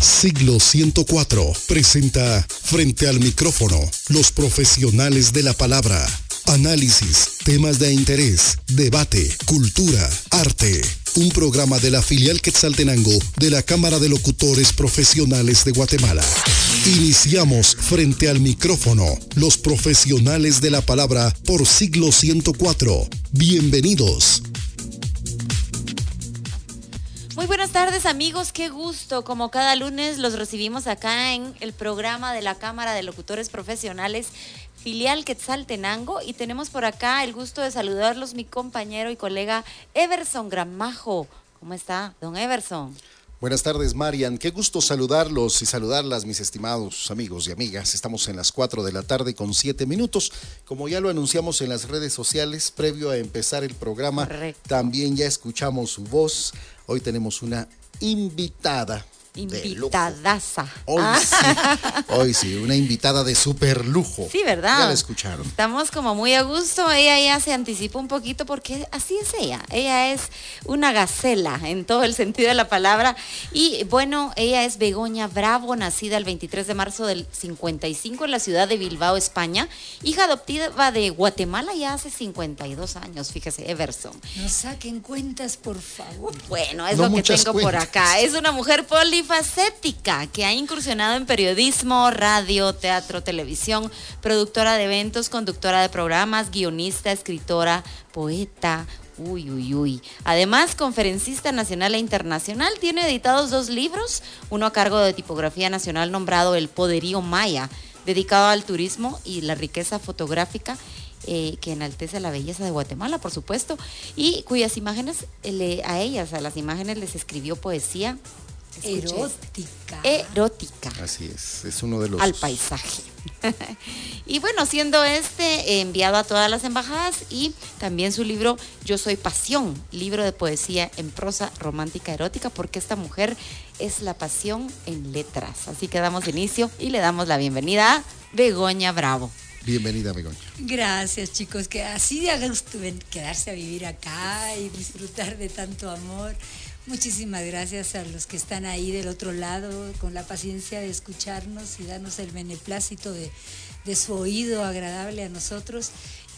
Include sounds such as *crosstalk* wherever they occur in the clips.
Siglo 104 presenta Frente al micrófono, los profesionales de la palabra. Análisis, temas de interés, debate, cultura, arte. Un programa de la filial Quetzaltenango de la Cámara de Locutores Profesionales de Guatemala. Iniciamos Frente al micrófono, los profesionales de la palabra por Siglo 104. Bienvenidos. Muy buenas tardes amigos, qué gusto. Como cada lunes los recibimos acá en el programa de la Cámara de Locutores Profesionales filial Quetzaltenango y tenemos por acá el gusto de saludarlos mi compañero y colega Everson Gramajo. ¿Cómo está, don Everson? Buenas tardes, Marian. Qué gusto saludarlos y saludarlas, mis estimados amigos y amigas. Estamos en las 4 de la tarde con 7 minutos. Como ya lo anunciamos en las redes sociales, previo a empezar el programa, también ya escuchamos su voz. Hoy tenemos una invitada Invitadaza. Hoy ah. sí, hoy sí, una invitada de súper lujo. Sí, ¿verdad? Ya la escucharon. Estamos como muy a gusto. Ella ya se anticipó un poquito porque así es ella. Ella es una gacela en todo el sentido de la palabra. Y bueno, ella es Begoña Bravo, nacida el 23 de marzo del 55 en la ciudad de Bilbao, España. Hija adoptiva de Guatemala ya hace 52 años, fíjese, Everson. No saquen cuentas, por favor. Bueno, es lo que tengo por acá. Es una mujer poli Facética, que ha incursionado en periodismo, radio, teatro, televisión, productora de eventos, conductora de programas, guionista, escritora, poeta, Uy, uy, uy. Además, conferencista nacional e internacional, tiene editados dos libros, uno a cargo de tipografía nacional nombrado El Poderío Maya, dedicado al turismo y la riqueza fotográfica eh, que enaltece la belleza de Guatemala, por supuesto, y cuyas imágenes, a ellas, a las imágenes les escribió poesía, Erótica. Erótica. Así es, es uno de los... Al paisaje. *laughs* y bueno, siendo este enviado a todas las embajadas y también su libro Yo Soy Pasión, libro de poesía en prosa romántica erótica, porque esta mujer es la pasión en letras. Así que damos inicio y le damos la bienvenida a Begoña Bravo. Bienvenida, Begoña. Gracias, chicos, que así de gusto quedarse a vivir acá y disfrutar de tanto amor. Muchísimas gracias a los que están ahí del otro lado con la paciencia de escucharnos y darnos el beneplácito de, de su oído agradable a nosotros.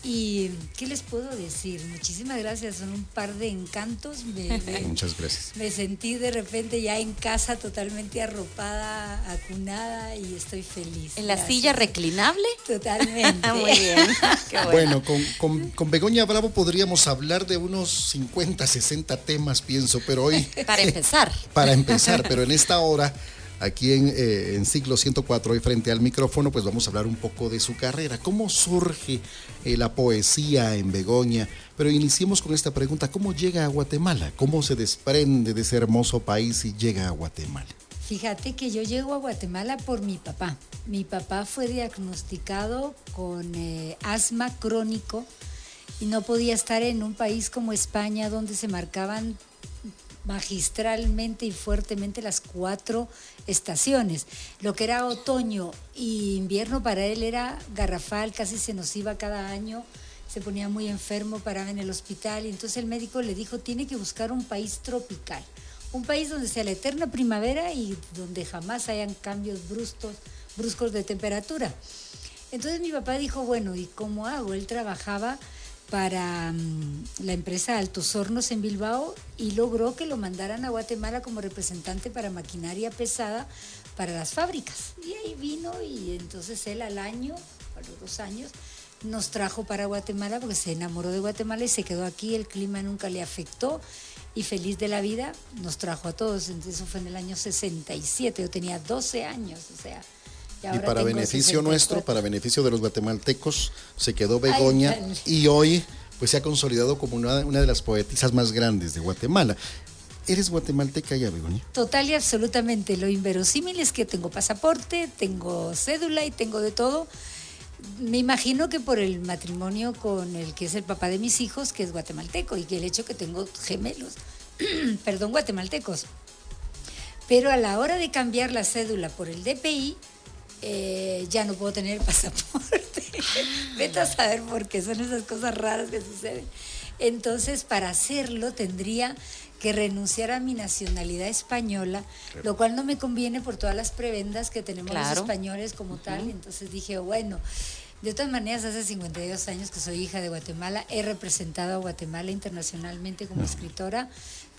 Y qué les puedo decir, muchísimas gracias, son un par de encantos. *laughs* Muchas gracias. Me sentí de repente ya en casa totalmente arropada, acunada y estoy feliz. ¿En la silla reclinable? Totalmente. *laughs* Muy bien. *laughs* bueno, con, con, con, Begoña Bravo podríamos hablar de unos 50, 60 temas, pienso, pero hoy... Para empezar. para empezar, pero en esta hora aquí en, eh, en Siglo 104, hoy frente al micrófono, pues vamos a hablar un poco de su carrera. ¿Cómo surge eh, la poesía en Begoña? Pero iniciemos con esta pregunta, ¿cómo llega a Guatemala? ¿Cómo se desprende de ese hermoso país y llega a Guatemala? Fíjate que yo llego a Guatemala por mi papá. Mi papá fue diagnosticado con eh, asma crónico y no podía estar en un país como España donde se marcaban magistralmente y fuertemente las cuatro estaciones. Lo que era otoño y invierno para él era garrafal, casi se nos iba cada año, se ponía muy enfermo, paraba en el hospital y entonces el médico le dijo, tiene que buscar un país tropical, un país donde sea la eterna primavera y donde jamás hayan cambios bruscos, bruscos de temperatura. Entonces mi papá dijo, bueno, ¿y cómo hago? Él trabajaba para mm, la empresa Altos Hornos en Bilbao y logró que lo mandaran a Guatemala como representante para maquinaria pesada para las fábricas. Y ahí vino y entonces él al año, a los dos años, nos trajo para Guatemala porque se enamoró de Guatemala y se quedó aquí, el clima nunca le afectó y feliz de la vida nos trajo a todos. Entonces eso fue en el año 67, yo tenía 12 años, o sea, y, para beneficio nuestro, para beneficio de los guatemaltecos, se quedó Begoña y hoy pues se ha consolidado como una, una de las poetisas más grandes de Guatemala. ¿Eres guatemalteca ya, Begoña? Total y absolutamente. Lo inverosímil es que tengo pasaporte, tengo cédula y tengo de todo. Me imagino que por el matrimonio con el que es el papá de mis hijos, que es guatemalteco, y que el hecho que tengo gemelos, *clears throat* perdón, guatemaltecos. Pero a la hora de cambiar la cédula por el DPI, eh, ya no puedo tener *laughs* pasaporte. Vete a saber por qué son esas cosas raras que suceden. Entonces, para hacerlo tendría que renunciar a mi nacionalidad española, lo cual no me conviene por todas las prebendas que tenemos los españoles como tal. Entonces dije, bueno, de todas maneras, hace 52 años que soy hija de Guatemala, he representado a Guatemala internacionalmente como escritora.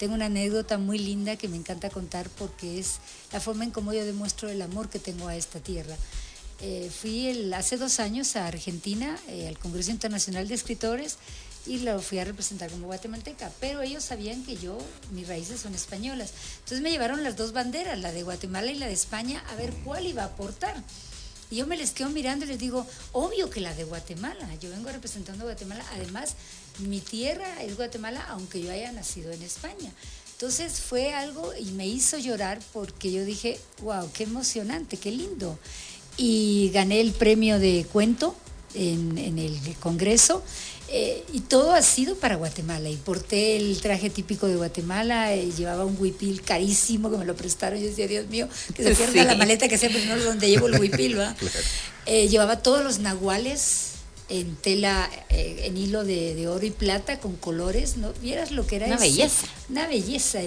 Tengo una anécdota muy linda que me encanta contar porque es la forma en cómo yo demuestro el amor que tengo a esta tierra. Eh, fui hace dos años a Argentina, eh, al Congreso Internacional de Escritores, y lo fui a representar como guatemalteca, pero ellos sabían que yo, mis raíces son españolas. Entonces me llevaron las dos banderas, la de Guatemala y la de España, a ver cuál iba a aportar. Y yo me les quedo mirando y les digo, obvio que la de Guatemala, yo vengo representando a Guatemala, además mi tierra es Guatemala, aunque yo haya nacido en España. Entonces fue algo y me hizo llorar porque yo dije, wow, qué emocionante, qué lindo. Y gané el premio de cuento en, en el Congreso eh, y todo ha sido para Guatemala. Y porté el traje típico de Guatemala, eh, llevaba un huipil carísimo que me lo prestaron. Yo decía, Dios mío, que se pierda *laughs* la maleta que siempre no donde llevo el huipil. *laughs* Eh, llevaba todos los nahuales en tela, en hilo de, oro y plata con colores. ¿no? ¿Vieras lo que era Una belleza. Una belleza.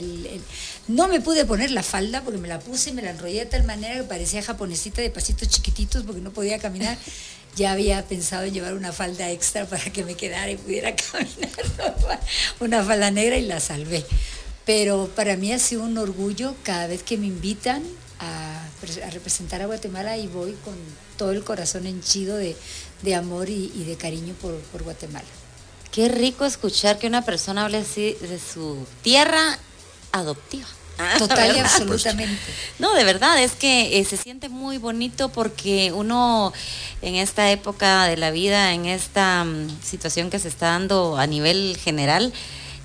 No me pude poner la falda porque me la puse y me la enrollé de tal manera que parecía japonesita de pasitos chiquititos porque no podía caminar *laughs* ya había pensado en llevar una falda extra para que me quedara y pudiera *laughs* caminar, una falda negra y la salvé. Pero para mí ha sido un orgullo cada vez que me invitan a, representar a Guatemala y voy con todo el corazón henchido de, amor y, de cariño por, por Guatemala. Qué rico escuchar que una persona hable así de su tierra adoptiva. Total y absolutamente. No, de verdad, es que eh, se siente muy bonito porque uno en esta época de la vida, en esta mm, situación que se está dando a nivel general,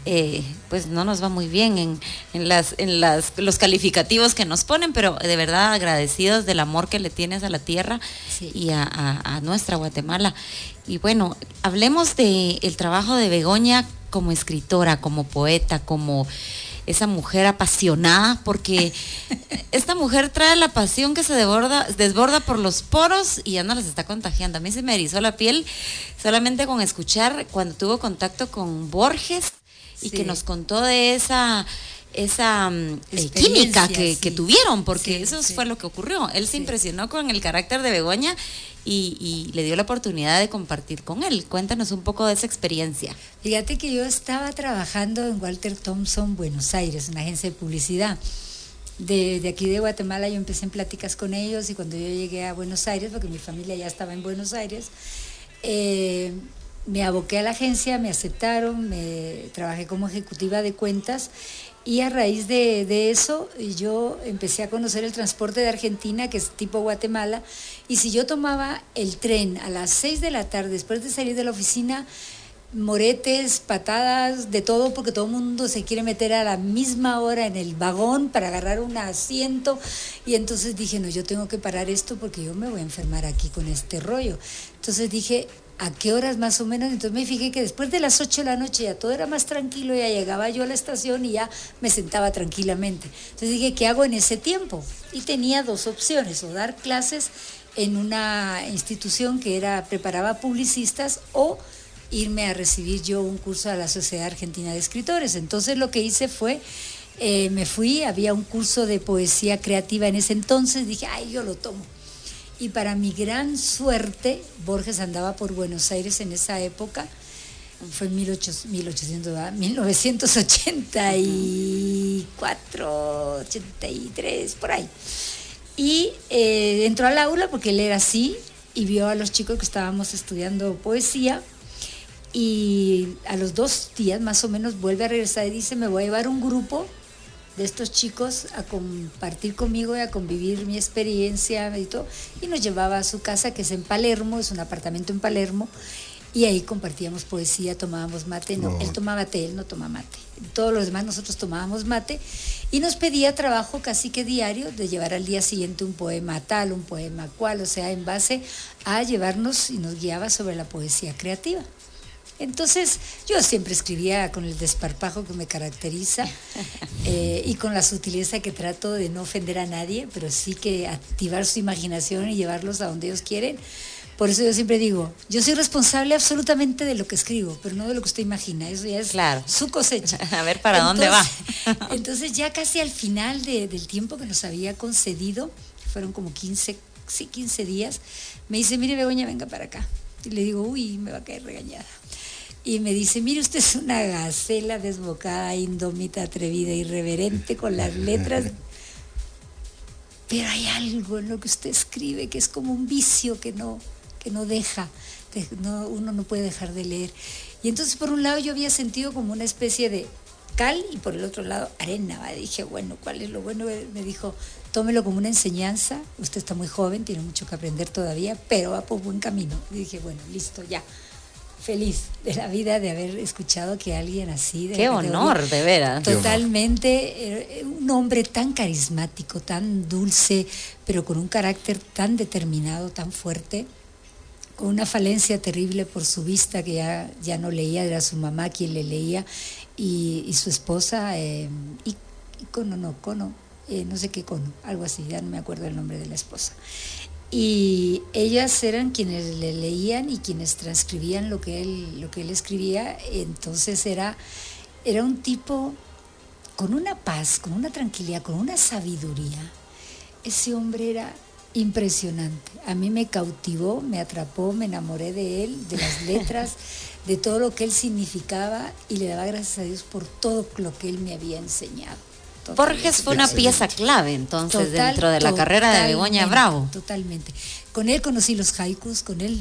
eh, pues no nos va muy bien en, en, las, en las, los calificativos que nos ponen, pero de verdad agradecidos del amor que le tienes a la tierra y a, a, nuestra Guatemala. Y bueno, hablemos del el trabajo de Begoña como escritora, como poeta, como esa mujer apasionada, porque *laughs* esta mujer trae la pasión que se desborda, desborda por los poros y ya no las está contagiando. A mí se me erizó la piel solamente con escuchar cuando tuvo contacto con Borges y que nos contó de esa esa mm, eh, química que, tuvieron, porque eso fue lo que ocurrió. Él se impresionó con el carácter de Begoña y, le dio la oportunidad de compartir con él. Cuéntanos un poco de esa experiencia. Fíjate que yo estaba trabajando en Walter Thompson, Buenos Aires, una agencia de publicidad. De, aquí de Guatemala yo empecé en pláticas con ellos y cuando yo llegué a Buenos Aires, porque mi familia ya estaba en Buenos Aires, eh, me aboqué a la agencia, me aceptaron, me trabajé como ejecutiva de cuentas y a raíz de, eso yo empecé a conocer el transporte de Argentina, que es tipo Guatemala, y si yo tomaba el tren a las 6 de la tarde, después de salir de la oficina, moretes, patadas, de todo, porque todo el mundo se quiere meter a la misma hora en el vagón para agarrar un asiento. Y entonces dije, no, yo tengo que parar esto porque yo me voy a enfermar aquí con este rollo. Entonces dije, a qué horas más o menos. Entonces me fijé que después de las 8 de la noche ya todo era más tranquilo, ya llegaba yo a la estación y ya me sentaba tranquilamente. Entonces dije, ¿qué hago en ese tiempo? Y tenía dos opciones, o dar clases en una institución que era preparaba publicistas o irme a recibir yo un curso a la Sociedad Argentina de Escritores. Entonces lo que hice fue, eh, me fui, había un curso de poesía creativa en ese entonces, dije, ay, yo lo tomo y para mi gran suerte, Borges andaba por Buenos Aires en esa época, fue en 1800, 1984, 83, por ahí. Y eh, entró al aula porque él era así y vio a los chicos que estábamos estudiando poesía y a los dos días más o menos vuelve a regresar y dice, me voy a llevar un grupo de estos chicos a compartir conmigo y a convivir mi experiencia y todo. Y nos llevaba a su casa, que es en Palermo, es un apartamento en Palermo, y ahí compartíamos poesía, tomábamos mate. No, él tomaba té, él no toma mate. Todos los demás nosotros tomábamos mate y nos pedía trabajo casi que diario de llevar al día siguiente un poema tal, un poema cual, o sea, en base a llevarnos y nos guiaba sobre la poesía creativa. Entonces yo siempre escribía con el desparpajo que me caracteriza *laughs* eh, y con la sutileza que trato de no ofender a nadie, pero sí que activar su imaginación y llevarlos a donde ellos quieren, Por eso yo siempre digo, yo soy responsable absolutamente de lo que escribo, pero no de lo que usted imagina. Eso ya es su cosecha. *laughs* A ver para dónde va. entonces *laughs* ya casi al final del tiempo que nos había concedido, fueron como 15, sí, 15 días, me dice, mire Begoña, venga para acá. Y le digo, uy, me va a caer regañada. Y me dice, mire, usted es una gacela desbocada, indómita, atrevida, irreverente, con las letras. Pero hay algo en lo que usted escribe que es como un vicio que no, que no deja, uno no puede dejar de leer. Y entonces por un lado yo había sentido como una especie de cal y por el otro lado arena. Dije, bueno, ¿cuál es lo bueno? Me dijo, tómelo como una enseñanza, usted está muy joven, tiene mucho que aprender todavía, pero va por buen camino. Y dije, bueno, listo, ya feliz de la vida de haber escuchado que alguien así. Qué honor, de veras. Totalmente, eh, un hombre tan carismático, tan dulce, pero con un carácter tan determinado, tan fuerte, con una falencia terrible por su vista, que ya, ya no leía, era su mamá quien le leía, y, su esposa, eh, y, Cono, no, Cono, eh, no sé qué Cono, algo así, ya no me acuerdo el nombre de la esposa y ellas eran quienes le leían y quienes transcribían lo que él, lo que él escribía, entonces era, era un tipo con una paz, con una tranquilidad, con una sabiduría. Ese hombre era impresionante. A mí me cautivó, me atrapó, me enamoré de él, de las *laughs* letras, de todo lo que él significaba y le daba gracias a Dios por todo lo que él me había enseñado. Borges fue una pieza clave entonces dentro de la carrera de Begoña Bravo. Totalmente. Con él conocí los haikus, con él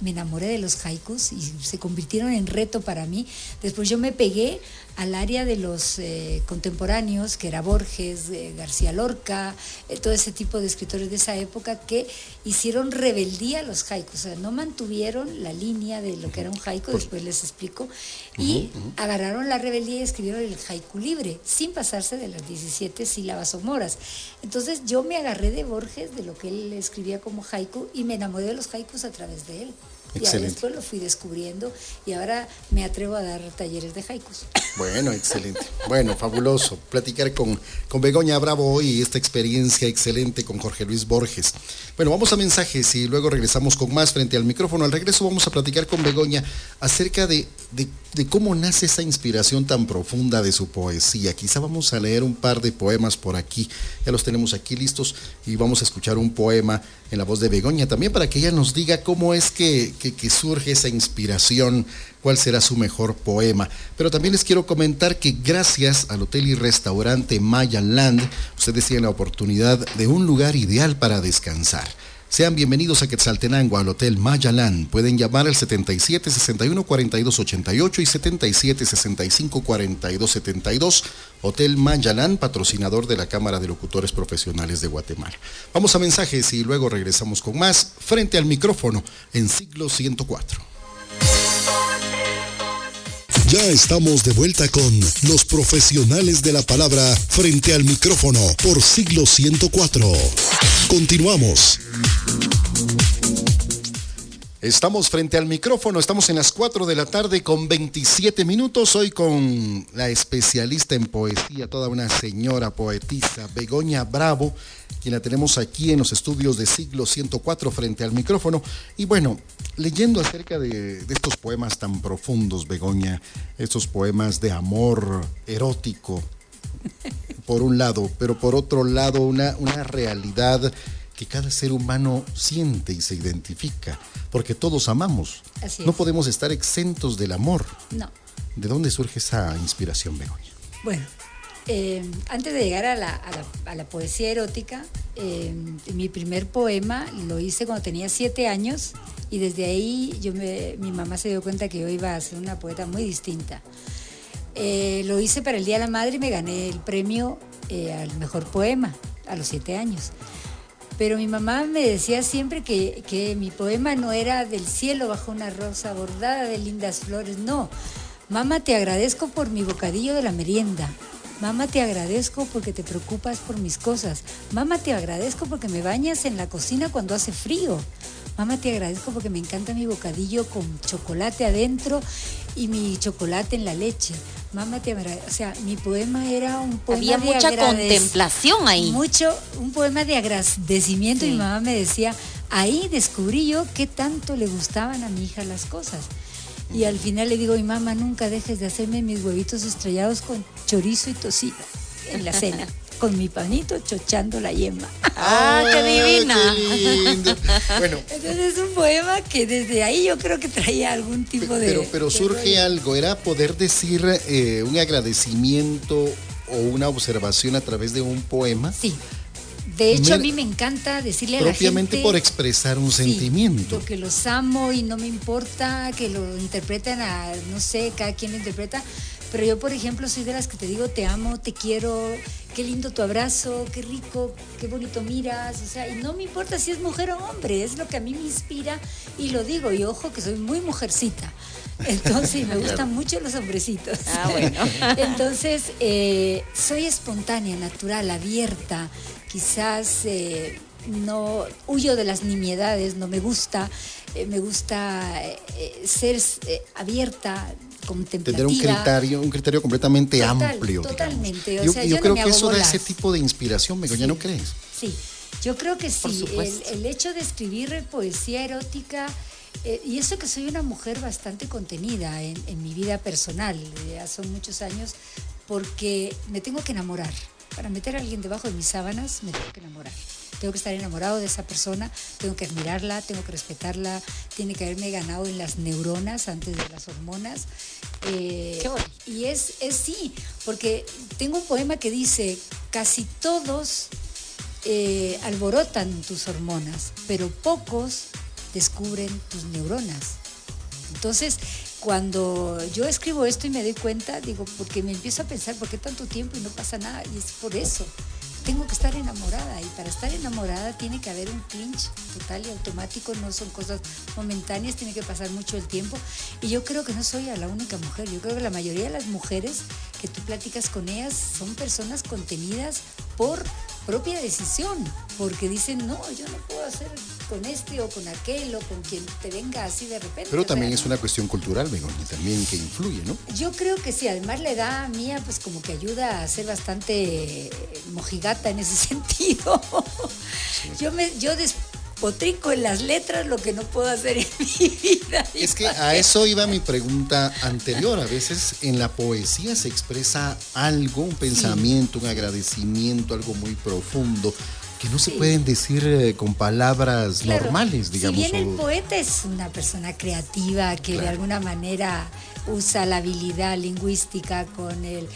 me enamoré de los haikus y se convirtieron en reto para mí. Después yo me pegué al área de los eh, contemporáneos, que era Borges, eh, García Lorca, eh, todo ese tipo de escritores de esa época que hicieron rebeldía a los haikus, o sea, no mantuvieron la línea de lo que era un haiku, después les explico, y agarraron la rebeldía y escribieron el haiku libre, sin pasarse de las 17 sílabas o moras. Entonces yo me agarré de Borges, de lo que él escribía como haiku, y me enamoré de los haikus a través de él. Excelente. Y después lo fui descubriendo y ahora me atrevo a dar talleres de haikus. Bueno, excelente. Bueno, fabuloso. Platicar con, con Begoña Bravo hoy esta experiencia excelente con Jorge Luis Borges. Bueno, vamos a mensajes y luego regresamos con más frente al micrófono. Al regreso vamos a platicar con Begoña acerca de, de, de cómo nace esa inspiración tan profunda de su poesía. Quizá vamos a leer un par de poemas por aquí. Ya los tenemos aquí listos y vamos a escuchar un poema en la voz de Begoña también para que ella nos diga cómo es que, surge esa inspiración, cuál será su mejor poema. Pero también les quiero comentar que gracias al hotel y restaurante Maya Land, ustedes tienen la oportunidad de un lugar ideal para descansar. Sean bienvenidos a Quetzaltenango, al Hotel Mayalan. Pueden llamar al 77 61 42 88 y 77 65 42 72. Hotel Mayalan, patrocinador de la Cámara de Locutores Profesionales de Guatemala. Vamos a mensajes y luego regresamos con más frente al micrófono en siglo 104. Ya estamos de vuelta con los profesionales de la palabra frente al micrófono por siglo 104. Continuamos. Estamos frente al micrófono, estamos en las 4 de la tarde con 27 minutos, hoy con la especialista en poesía, toda una señora poetisa, Begoña Bravo, quien la tenemos aquí en los estudios de siglo 104 frente al micrófono. Y bueno, leyendo acerca de, estos poemas tan profundos, Begoña, estos poemas de amor erótico, por un lado, pero por otro lado una, una realidad que cada ser humano siente y se identifica, porque todos amamos. no podemos estar exentos del amor. No. ¿De dónde surge esa inspiración, Begoña? Bueno, eh, antes de llegar a la, poesía erótica, eh, mi primer poema lo hice cuando tenía siete años y desde ahí yo mi mamá se dio cuenta que yo iba a ser una poeta muy distinta. Eh, lo hice para el Día de la Madre y me gané el premio al mejor poema a los siete años. Pero mi mamá me decía siempre que, mi poema no era del cielo bajo una rosa bordada de lindas flores, no. Mamá, te agradezco por mi bocadillo de la merienda. Mamá, te agradezco porque te preocupas por mis cosas. Mamá, te agradezco porque me bañas en la cocina cuando hace frío. Mamá, te agradezco porque me encanta mi bocadillo con chocolate adentro y mi chocolate en la leche. Mamá te. O sea, mi poema era un poema Había de mucha contemplación ahí. Mucho, un poema de agradecimiento. Sí. Y mi mamá me decía, ahí descubrí yo qué tanto le gustaban a mi hija las cosas. Y al final le digo, mi mamá, nunca dejes de hacerme mis huevitos estrellados con chorizo y tocino en la cena, *laughs* con mi panito chochando la yema. Ah, qué divina. qué lindo. Bueno, *laughs* Entonces es un poema que desde ahí yo creo que traía algún tipo de... pero, pero de surge rollo. algo, era poder decir eh, un agradecimiento o una observación a través de un poema, Sí. De hecho, Me- a mí me encanta decirle a la gente... propiamente por expresar un Sí, sentimiento. lo que los amo y no me importa que lo interpreten a, no sé, cada quien lo interpreta. Pero yo, por ejemplo, soy de las que te digo, te amo, te quiero, qué lindo tu abrazo, qué rico, qué bonito miras. O sea, y no me importa si es mujer o hombre, es lo que a mí me inspira y lo digo. Y ojo que soy muy mujercita. *laughs* Entonces, me gustan mucho los hombrecitos. Ah, bueno. *laughs* Entonces, eh, soy espontánea, natural, abierta. Quizás eh, no huyo de las nimiedades, no me gusta. eh, me gusta eh, ser eh, abierta, contemplativa. Tener un criterio, un criterio completamente Total, amplio. digamos. totalmente, o Yo, sea, yo yo no creo me que eso da bolas. ese tipo de inspiración, Begoña, ¿no crees? Sí, yo creo que sí. El, hecho de escribir poesía erótica, eh, y eso que soy una mujer bastante contenida en, en mi vida personal, ya son muchos años, porque me tengo que enamorar. Para meter a alguien debajo de mis sábanas, me tengo que enamorar. Tengo que estar enamorado de esa persona, tengo que admirarla, tengo que respetarla, tiene que haberme ganado en las neuronas antes de las hormonas. Eh, Qué y es, es sí, porque tengo un poema que dice, casi todos eh, alborotan tus hormonas, pero pocos descubren tus neuronas. Entonces, cuando yo escribo esto y me doy cuenta, digo, porque me empiezo a pensar, ¿por qué tanto tiempo y no pasa nada? Y es por eso. Tengo que estar enamorada y para estar enamorada tiene que haber un clinch total y automático, no son cosas momentáneas, tiene que pasar mucho el tiempo. Y yo creo que no soy la única mujer, yo creo que la mayoría de las mujeres que tú platicas con ellas son personas contenidas por propia decisión, porque dicen, no, yo no puedo hacer con este o con aquel o con quien te venga así de repente. Pero también es una cuestión cultural, Begoña, también que influye, ¿no? yo creo que sí, además la edad mía pues como que ayuda a ser bastante eh, mojigata en ese *laughs* sentido. Yo me yo despotrico en las letras lo que no puedo hacer en mi vida. *laughs* Es que a eso iba mi pregunta anterior. A veces en la poesía se expresa algo, un pensamiento, un agradecimiento, algo muy profundo, que no se Sí. pueden decir eh, con palabras Claro, normales, digamos. Si bien el poeta es una persona creativa que de alguna manera usa la habilidad lingüística con el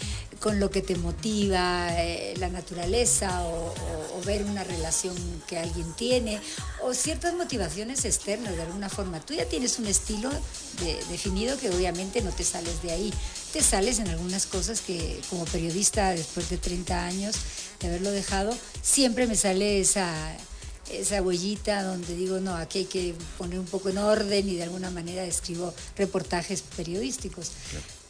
con lo que te motiva, eh, la naturaleza o, ver una relación que alguien tiene o ciertas motivaciones externas de alguna forma. Tú ya tienes un estilo de- definido que obviamente no te sales de ahí. Te sales en algunas cosas que como periodista después de 30 años de haberlo dejado, siempre me sale esa esa huellita donde digo, no, aquí hay que poner un poco en orden y de alguna manera escribo reportajes periodísticos.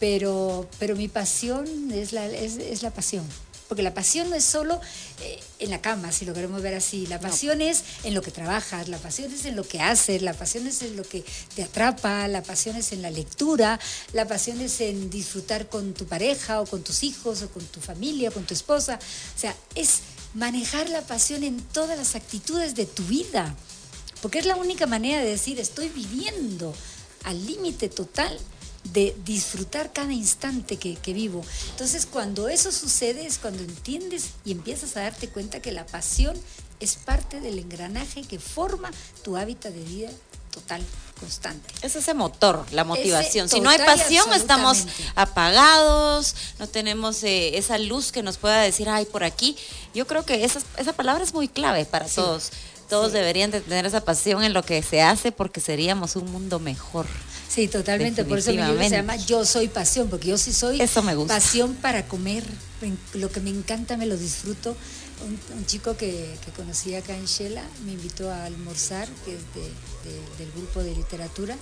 Pero, pero mi pasión es la, es, es la pasión. Porque la pasión no es solo eh, en la cama, si lo queremos ver así. La pasión es en lo que trabajas, la pasión es en lo que haces, la pasión es en lo que te atrapa, la pasión es en la lectura, la pasión es en disfrutar con tu pareja o con tus hijos o con tu familia, con tu esposa. O sea, es manejar la pasión en todas las actitudes de tu vida. Porque es la única manera de decir, estoy viviendo al límite total de disfrutar cada instante que, que vivo. Entonces, cuando eso sucede es cuando entiendes y empiezas a darte cuenta que la pasión es parte del engranaje que forma tu hábitat de vida total, constante. Es ese motor, la motivación. si no hay pasión, estamos apagados, no tenemos eh, esa luz que nos pueda decir, ay, por aquí. Yo creo que esa, esa palabra es muy clave para Sí. todos. Todos Sí. deberían de tener esa pasión en lo que se hace porque seríamos un mundo mejor. Sí, totalmente. Por eso mi libro se llama Yo soy pasión, porque yo sí soy Eso me gusta. pasión para comer. En- Lo que me encanta, me lo disfruto. Un, un chico que, que conocí acá en Shela me invitó a almorzar, que es de- de- del grupo de literatura.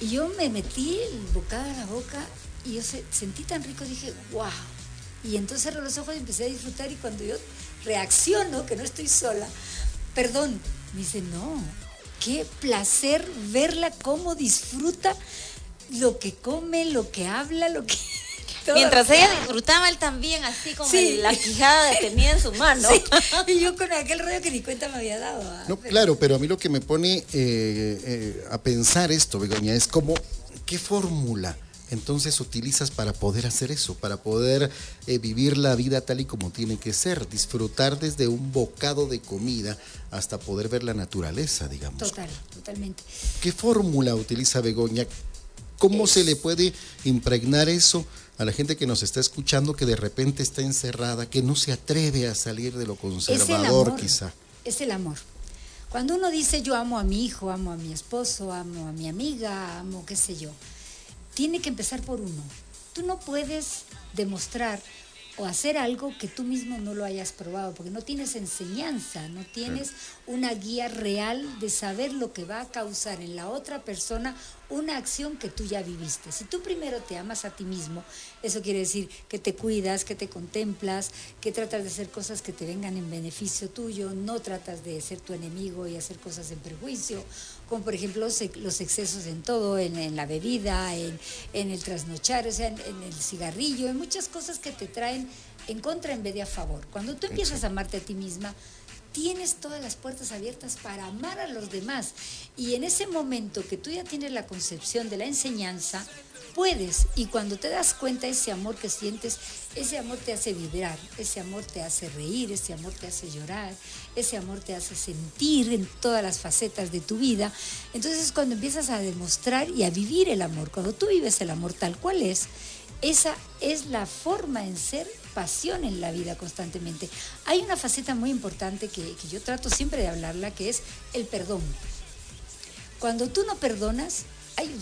Y yo me metí el bocado a la boca y yo se- sentí tan rico, dije, wow. Y entonces cerré los ojos y empecé a disfrutar y cuando yo reacciono, que no estoy sola, perdón, me dice, no, qué placer verla cómo disfruta lo que come, lo que habla, lo que... *laughs* Mientras ella disfrutaba, él también así con la quijada detenida *laughs* en su mano. Y yo con aquel rollo que ni cuenta me había dado. ¿ah? No, claro, pero a mí lo que me pone eh, eh, a pensar esto, Begoña, es como, ¿qué fórmula? Entonces utilizas para poder hacer eso, para poder eh, vivir la vida tal y como tiene que ser, disfrutar desde un bocado de comida hasta poder ver la naturaleza, digamos. Total, totalmente. ¿Qué fórmula utiliza Begoña? ¿Cómo se le puede impregnar eso a la gente que nos está escuchando que de repente está encerrada, que no se atreve a salir de lo conservador quizá? Es el amor. Cuando uno dice yo amo a mi hijo, amo a mi esposo, amo a mi amiga, amo qué sé yo, tiene que empezar por uno. Tú no puedes demostrar o hacer algo que tú mismo no lo hayas probado, porque no tienes enseñanza, no tienes una guía real de saber lo que va a causar en la otra persona una acción que tú ya viviste. Si tú primero te amas a ti mismo, eso quiere decir que te cuidas, que te contemplas, que tratas de hacer cosas que te vengan en beneficio tuyo, no tratas de ser tu enemigo y hacer cosas en perjuicio, como por ejemplo los excesos en todo, en, la bebida, en, el trasnochar, o sea, en, en el cigarrillo, en muchas cosas que te traen en contra en vez de a favor. Cuando tú empiezas a amarte a ti misma, tienes todas las puertas abiertas para amar a los demás. Y en ese momento que tú ya tienes la concepción de la enseñanza, puedes. Y cuando te das cuenta ese amor que sientes, ese amor te hace vibrar, ese amor te hace reír, ese amor te hace llorar, ese amor te hace sentir en todas las facetas de tu vida. Entonces cuando empiezas a demostrar y a vivir el amor, cuando tú vives el amor tal cual es, esa es la forma en ser pasión en la vida constantemente. Hay una faceta muy importante que, yo trato siempre de hablarla, que es el perdón. Cuando tú no perdonas, hay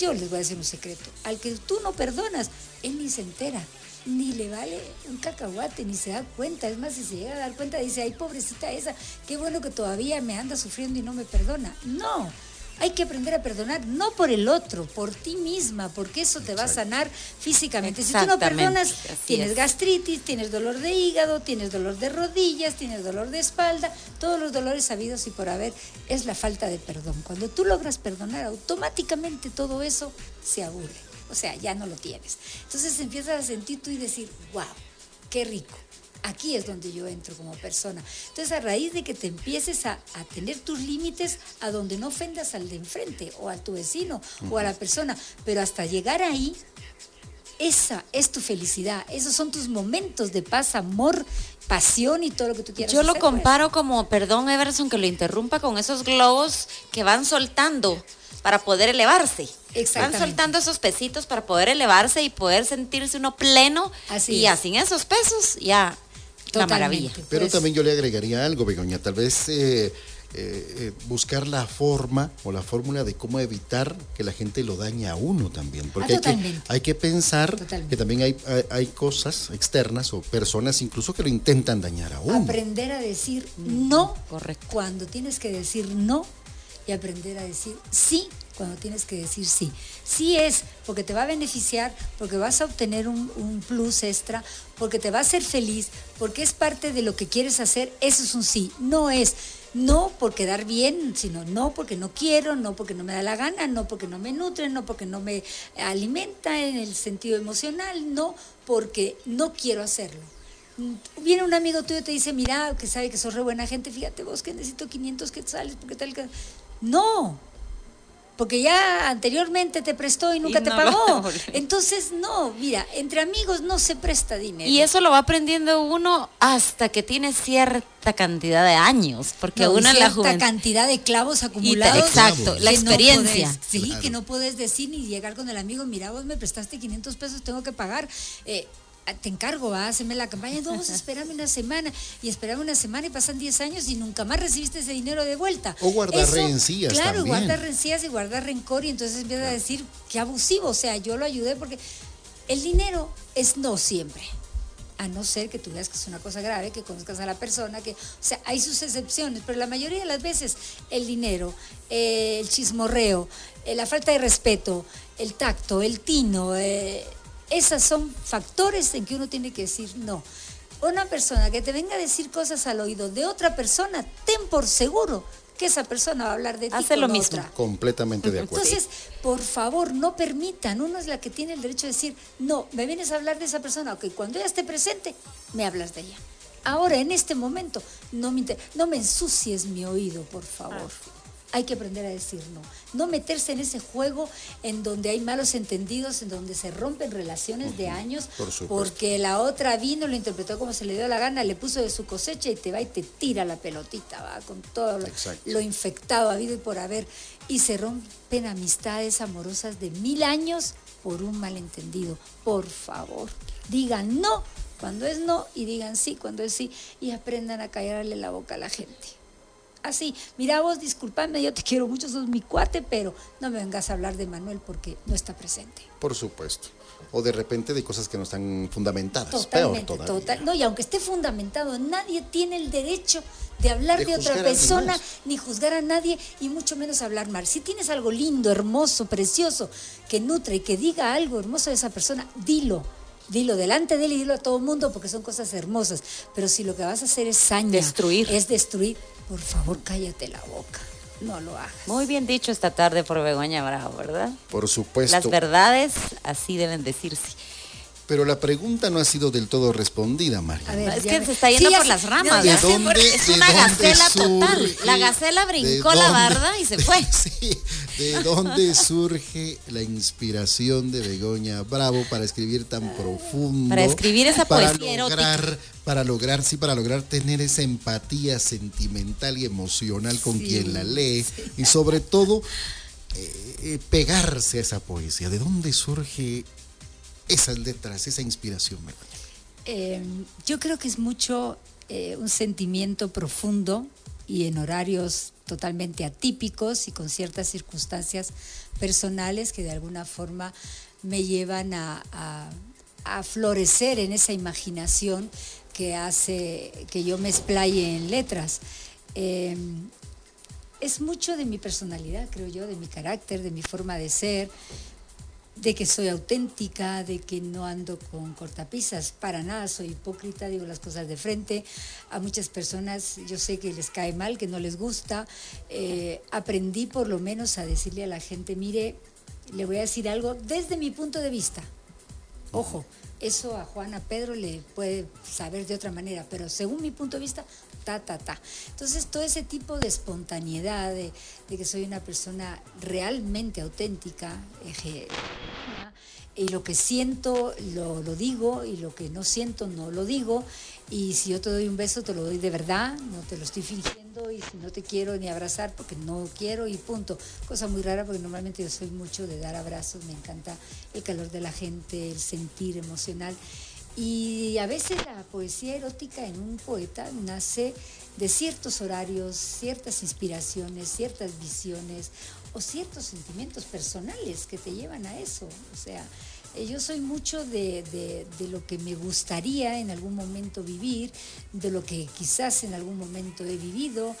yo les voy a decir un secreto, al que tú no perdonas, él ni se entera, ni le vale un cacahuate, ni se da cuenta. Es más, si se llega a dar cuenta, dice, ay, pobrecita esa, qué bueno que todavía me anda sufriendo y no me perdona. No, hay que aprender a perdonar, no por el otro, por ti misma, porque eso te va a sanar físicamente. Si tú no perdonas, tienes gastritis, tienes dolor de hígado, tienes dolor de rodillas, tienes dolor de espalda, todos los dolores sabidos y por haber es la falta de perdón. Cuando tú logras perdonar, automáticamente todo eso se aburre. O sea, ya no lo tienes. Entonces empiezas a sentir tú y decir, wow, qué rico Aquí es donde yo entro como persona. Entonces, a raíz de que te empieces a, tener tus límites a donde no ofendas al de enfrente o a tu vecino o a la persona, pero hasta llegar ahí, esa es tu felicidad. Esos son tus momentos de paz, amor, pasión y todo lo que tú quieras. Yo lo comparo como, perdón Everson que lo interrumpa, con esos globos que van soltando para poder elevarse. Van soltando esos pesitos para poder elevarse y poder sentirse uno pleno. Así y así en esos pesos ya la maravilla. Pero pues también yo le agregaría algo, Begoña, tal vez eh, eh, eh, buscar la forma o la fórmula de cómo evitar que la gente lo dañe a uno también. Porque ah, hay, que, hay, que, pensar que también hay, hay, cosas externas o personas incluso que lo intentan dañar a uno. Aprender a decir no Correcto. cuando tienes que decir no y aprender a decir sí cuando tienes que decir sí. Sí es porque te va a beneficiar, porque vas a obtener un, plus extra, porque te va a hacer feliz, porque es parte de lo que quieres hacer, eso es un sí. No es no por quedar bien, sino no porque no quiero, no porque no me da la gana, no porque no me nutre, no porque no me alimenta en el sentido emocional, no porque no quiero hacerlo. Viene un amigo tuyo y te dice, mira, que sabe que sos re buena gente, fíjate vos que necesito 500 quetzales, porque tal que... No, porque ya anteriormente te prestó y nunca te pagó. *laughs* Entonces, no, mira, entre amigos no se presta dinero. Y eso lo va aprendiendo uno hasta que tiene cierta cantidad de años, porque uno en la juventud... cantidad de clavos acumulados. exacto, la experiencia. sí, que no puedes decir ni llegar con el amigo, mira, vos me prestaste 500 pesos, tengo que pagar. Eh, te encargo, hazme la campaña, no, vamos a esperarme una semana y esperarme una semana y pasan 10 años y nunca más recibiste ese dinero de vuelta. O guardar rencillas. Claro, guardar rencillas y guardar rencor y entonces empieza a decir qué abusivo, o sea, yo lo ayudé porque el dinero es no siempre. A no ser que tú veas que es una cosa grave, que conozcas a la persona, que, o sea, hay sus excepciones, pero la mayoría de las veces el dinero, eh, el chismorreo, eh, la falta de respeto, el tacto, el tino, eh, esos son factores en que uno tiene que decir no. Una persona que te venga a decir cosas al oído de otra persona, ten por seguro que esa persona va a hablar de ti Hace con lo mismo. otra. Completamente de acuerdo. Entonces, por favor, no permitan. Uno es la que tiene el derecho de decir, no, me vienes a hablar de esa persona. Ok, cuando ella esté presente, me hablas de ella. Ahora, en este momento, no me, inter- no me ensucies mi oído, por favor. Hay que aprender a decir no. No meterse en ese juego en donde hay malos entendidos, en donde se rompen relaciones de años, Por porque la otra vino, lo interpretó como se le dio la gana, le puso de su cosecha y te va y te tira la pelotita, va, con todo lo, lo infectado habido y por haber. Y se rompen amistades amorosas de mil años por un malentendido. Por favor, digan no cuando es no y digan sí cuando es sí y aprendan a callarle la boca a la gente. Así, mira vos, disculpame, yo te quiero mucho, sos mi cuate, pero no me vengas a hablar de Manuel porque no está presente. Por supuesto. O de repente de cosas que no están fundamentadas. Totalmente, Peor todavía. total. No, y aunque esté fundamentado, nadie tiene el derecho de hablar De de, otra persona, ni juzgar a nadie, y mucho menos hablar mal. Si tienes algo lindo, hermoso, precioso, que nutre y que diga algo hermoso de esa persona, dilo. Dilo delante de él y dilo a todo el mundo porque son cosas hermosas. Pero si lo que vas a hacer es saña, Destruir. es destruir, por favor cállate la boca. No lo hagas. Muy bien dicho esta tarde por Begoña Bravo, ¿verdad? Por supuesto. Las verdades así deben decirse. Pero la pregunta no ha sido del todo respondida, María. A ver, es que me- se está yendo Sí, por las ramas. ¿De dónde- Es de una dónde gacela total. surge- La gacela de brincó la barda y se fue. *laughs* Sí, ¿de *laughs* dónde surge la inspiración de Begoña Bravo para escribir tan profundo? Para escribir esa para poesía lograr, Para lograr, sí, para lograr tener esa empatía sentimental y emocional con Sí, quien la lee y sobre todo eh, eh, pegarse a esa poesía. ¿De dónde surge esas letras, esa inspiración, Begoña? Eh, yo creo que es mucho eh, un sentimiento profundo y en horarios totalmente atípicos y con ciertas circunstancias personales que de alguna forma me llevan a, a- florecer en esa imaginación que hace que yo me explaye en letras. Eh, es mucho de mi personalidad, creo yo, de mi carácter, de mi forma de ser, de que soy auténtica, de que no ando con cortapisas, para nada soy hipócrita, digo las cosas de frente. A muchas personas yo sé que les cae mal, que no les gusta. Eh, aprendí por lo menos a decirle a la gente, mire, le voy a decir algo desde mi punto de vista. Ojo, eso a Juan, a Pedro le puede saber de otra manera, pero según mi punto de vista, ta, ta, ta. Entonces, todo ese tipo de espontaneidad, de, que soy una persona realmente auténtica, eje- y lo que siento lo, lo digo, y lo que no siento no lo digo, y si yo te doy un beso, te lo doy de verdad, no te lo estoy fingiendo, y si no te quiero ni abrazar, porque no quiero, y punto. Cosa muy rara, porque normalmente yo soy mucho de dar abrazos, me encanta el calor de la gente, el sentir emocional. Y a veces la poesía erótica en un poeta nace de ciertos horarios, ciertas inspiraciones, ciertas visiones o ciertos sentimientos personales que te llevan a eso. O sea, eh, yo soy mucho de, de- de lo que me gustaría en algún momento vivir, de lo que quizás en algún momento he vivido,